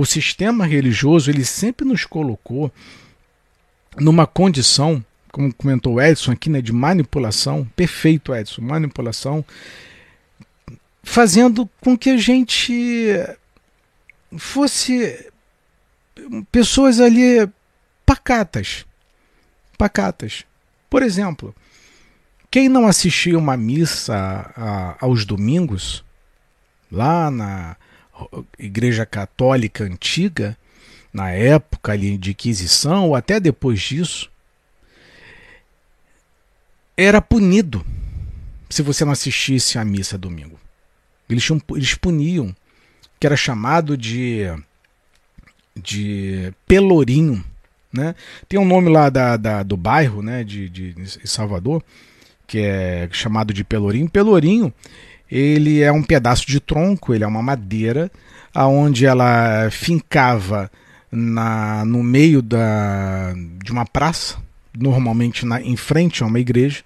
O sistema religioso ele sempre nos colocou numa condição, como comentou Edson aqui, né, de manipulação, perfeito Edson, manipulação, fazendo com que a gente fosse pessoas ali pacatas. Pacatas. Por exemplo, quem não assistia uma missa a, aos domingos, lá na Igreja Católica Antiga, na época ali de Inquisição, ou até depois disso, era punido se você não assistisse à missa domingo. Eles, eles puniam, que era chamado de, de pelourinho. Né? Tem um nome lá da, da do bairro né, de, de Salvador, que é chamado de pelourinho. Pelourinho ele é um pedaço de tronco, ele é uma madeira, aonde ela fincava na, no meio da, de uma praça, normalmente na, em frente a uma igreja,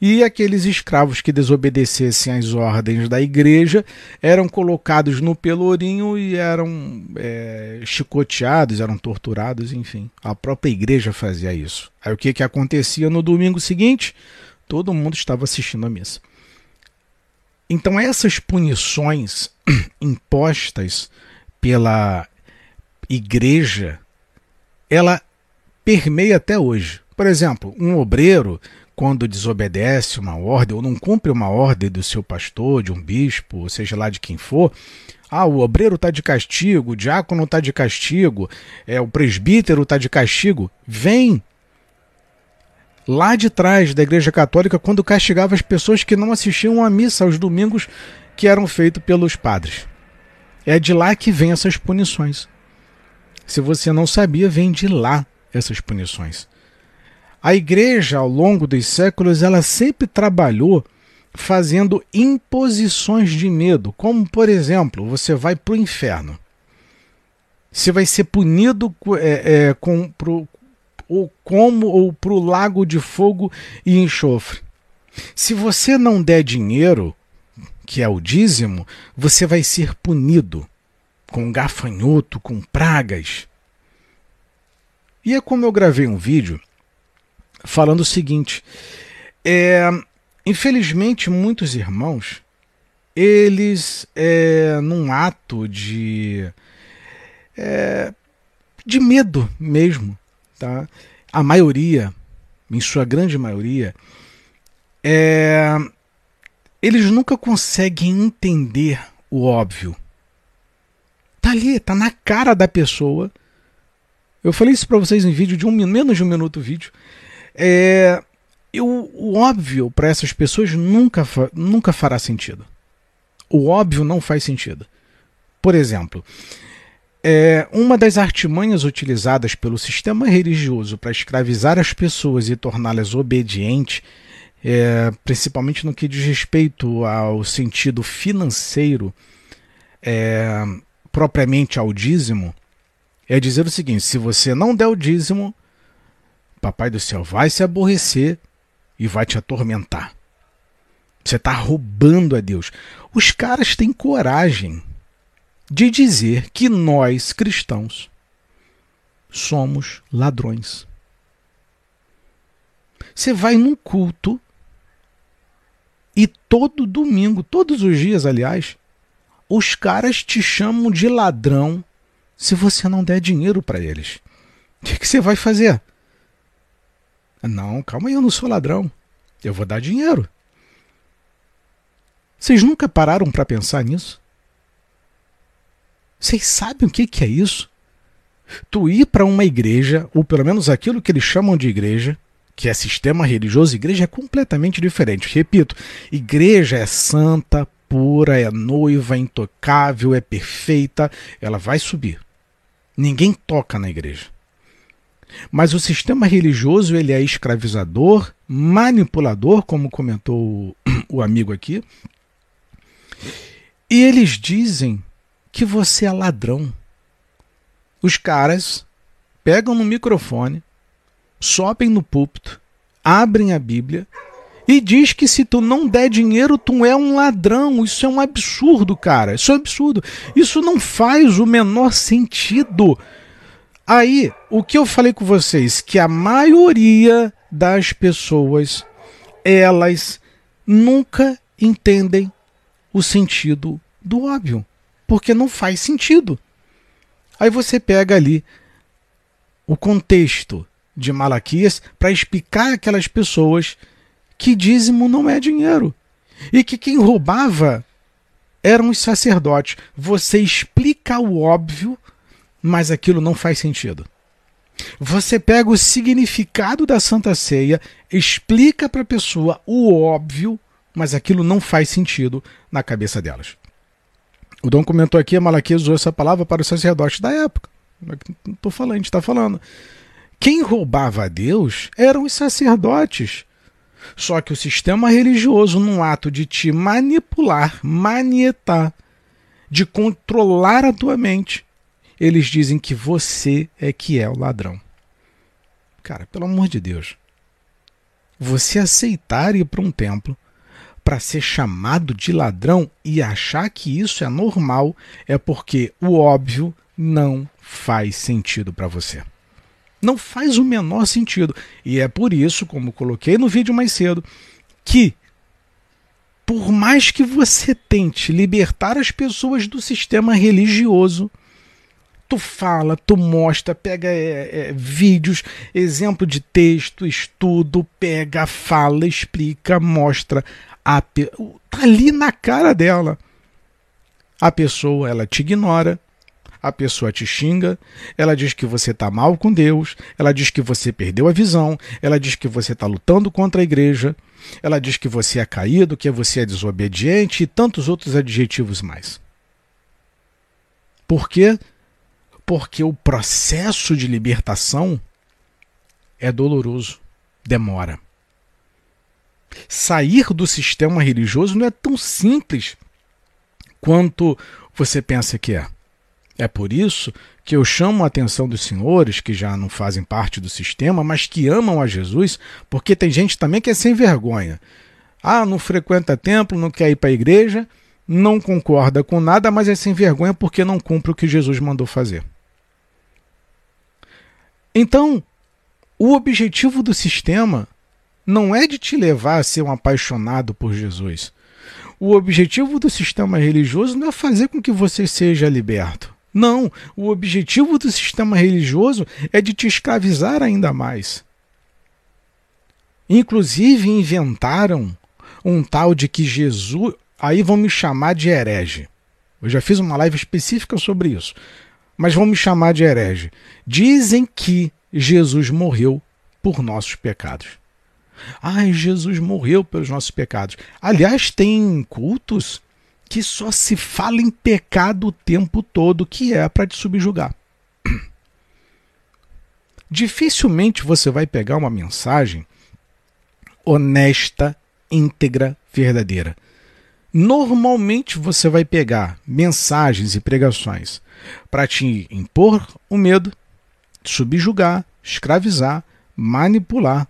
e aqueles escravos que desobedecessem às ordens da igreja eram colocados no pelourinho e eram é, chicoteados, eram torturados, enfim. A própria igreja fazia isso. Aí o que, que acontecia no domingo seguinte? Todo mundo estava assistindo a missa. Então, essas punições impostas pela igreja, ela permeia até hoje. Por exemplo, um obreiro, quando desobedece uma ordem ou não cumpre uma ordem do seu pastor, de um bispo, ou seja lá de quem for, ah, o obreiro está de castigo, o diácono está de castigo, é, o presbítero está de castigo. Vem lá de trás da Igreja Católica quando castigava as pessoas que não assistiam à missa aos domingos que eram feitos pelos padres. É de lá que vem essas punições. Se você não sabia, vem de lá essas punições. A igreja, ao longo dos séculos, ela sempre trabalhou fazendo imposições de medo, como, por exemplo, você vai para o inferno. Você vai ser punido é, é, com, pro, ou como ou para o lago de fogo e enxofre. Se você não der dinheiro, que é o dízimo, você vai ser punido com gafanhoto, com pragas. E é como eu gravei um vídeo falando o seguinte: é, infelizmente, muitos irmãos, eles, é, num ato de, é, de medo mesmo, tá? a maioria, em sua grande maioria, é, eles nunca conseguem entender o óbvio. Tá ali, tá na cara da pessoa. Eu falei isso para vocês em vídeo de um menos de um minuto vídeo. É, eu, o óbvio para essas pessoas nunca, nunca fará sentido. O óbvio não faz sentido. Por exemplo, é, uma das artimanhas utilizadas pelo sistema religioso para escravizar as pessoas e torná-las obedientes, é, principalmente no que diz respeito ao sentido financeiro, é, propriamente ao dízimo, é dizer o seguinte: se você não der o dízimo, Papai do céu vai se aborrecer e vai te atormentar. Você está roubando a Deus. Os caras têm coragem de dizer que nós, cristãos, somos ladrões. Você vai num culto e todo domingo, todos os dias, aliás, os caras te chamam de ladrão se você não der dinheiro para eles. O que, que você vai fazer? Não, calma aí, eu não sou ladrão. Eu vou dar dinheiro. Vocês nunca pararam para pensar nisso? Vocês sabem o que, que é isso? Tu ir para uma igreja, ou pelo menos aquilo que eles chamam de igreja, que é sistema religioso, igreja é completamente diferente. Repito, igreja é santa, pura, é noiva, é intocável, é perfeita, ela vai subir. Ninguém toca na igreja. Mas o sistema religioso ele é escravizador, manipulador, como comentou o amigo aqui. E eles dizem que você é ladrão. Os caras pegam no microfone, sobem no púlpito, abrem a Bíblia e diz que se tu não der dinheiro, tu é um ladrão. Isso é um absurdo, cara. Isso é um absurdo. Isso não faz o menor sentido. Aí, o que eu falei com vocês, que a maioria das pessoas, elas nunca entendem o sentido do óbvio, porque não faz sentido. Aí você pega ali o contexto de Malaquias para explicar aquelas pessoas que dízimo não é dinheiro e que quem roubava eram os sacerdotes. Você explica o óbvio, mas aquilo não faz sentido. Você pega o significado da Santa Ceia, explica para a pessoa o óbvio, mas aquilo não faz sentido na cabeça delas. O Dom comentou aqui, a Malaquias usou essa palavra para os sacerdotes da época. Não estou falando, a gente está falando. Quem roubava a Deus eram os sacerdotes. Só que o sistema religioso, num ato de te manipular, manietar, de controlar a tua mente, eles dizem que você é que é o ladrão. Cara, pelo amor de Deus. Você aceitar ir para um templo para ser chamado de ladrão e achar que isso é normal é porque o óbvio não faz sentido para você. Não faz o menor sentido. E é por isso, como coloquei no vídeo mais cedo, que por mais que você tente libertar as pessoas do sistema religioso, tu fala, tu mostra, pega é, é, vídeos, exemplo de texto, estudo, pega, fala, explica, mostra. A, tá ali na cara dela. A pessoa, ela te ignora, a pessoa te xinga, ela diz que você está mal com Deus, ela diz que você perdeu a visão, ela diz que você está lutando contra a igreja, ela diz que você é caído, que você é desobediente e tantos outros adjetivos mais. Por quê? Porque o processo de libertação é doloroso, demora. Sair do sistema religioso não é tão simples quanto você pensa que é. É por isso que eu chamo a atenção dos senhores que já não fazem parte do sistema, mas que amam a Jesus, porque tem gente também que é sem vergonha. Ah, não frequenta templo, não quer ir para a igreja, não concorda com nada, mas é sem vergonha porque não cumpre o que Jesus mandou fazer. Então, o objetivo do sistema não é de te levar a ser um apaixonado por Jesus. O objetivo do sistema religioso não é fazer com que você seja liberto. Não, o objetivo do sistema religioso é de te escravizar ainda mais. Inclusive inventaram um tal de que Jesus. Aí vão me chamar de herege. Eu já fiz uma live específica sobre isso. Mas vão me chamar de herege. Dizem que Jesus morreu por nossos pecados. Ai, Jesus morreu pelos nossos pecados. Aliás, tem cultos que só se fala em pecado o tempo todo, que é para te subjugar. Dificilmente você vai pegar uma mensagem honesta, íntegra, verdadeira. Normalmente você vai pegar mensagens e pregações para te impor o medo, subjugar, escravizar, manipular.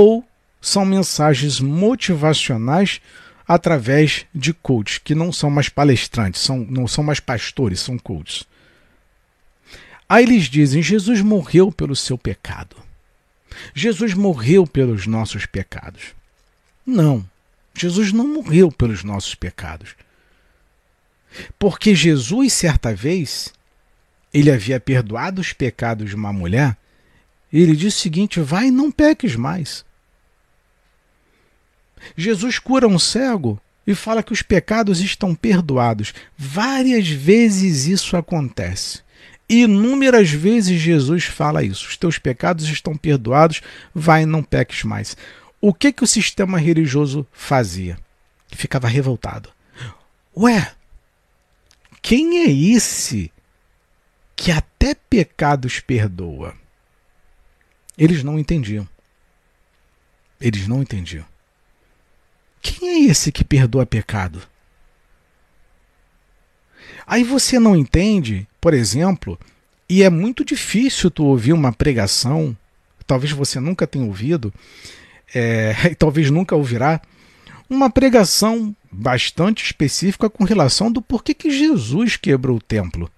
Ou são mensagens motivacionais através de coaches, que não são mais palestrantes, são, não são mais pastores, são coaches. Aí eles dizem: Jesus morreu pelo seu pecado. Jesus morreu pelos nossos pecados. Não, Jesus não morreu pelos nossos pecados. Porque Jesus, certa vez, ele havia perdoado os pecados de uma mulher, e ele disse o seguinte: vai não peques mais. Jesus cura um cego e fala que os pecados estão perdoados. Várias vezes isso acontece. Inúmeras vezes Jesus fala isso. Os teus pecados estão perdoados, vai e não peques mais. O que que o sistema religioso fazia? Ficava revoltado. Ué, quem é esse que até pecados perdoa? Eles não entendiam. Eles não entendiam. Quem é esse que perdoa pecado? Aí você não entende, por exemplo, e é muito difícil tu ouvir uma pregação, talvez você nunca tenha ouvido, é, e talvez nunca ouvirá, uma pregação bastante específica com relação do porquê que Jesus quebrou o templo.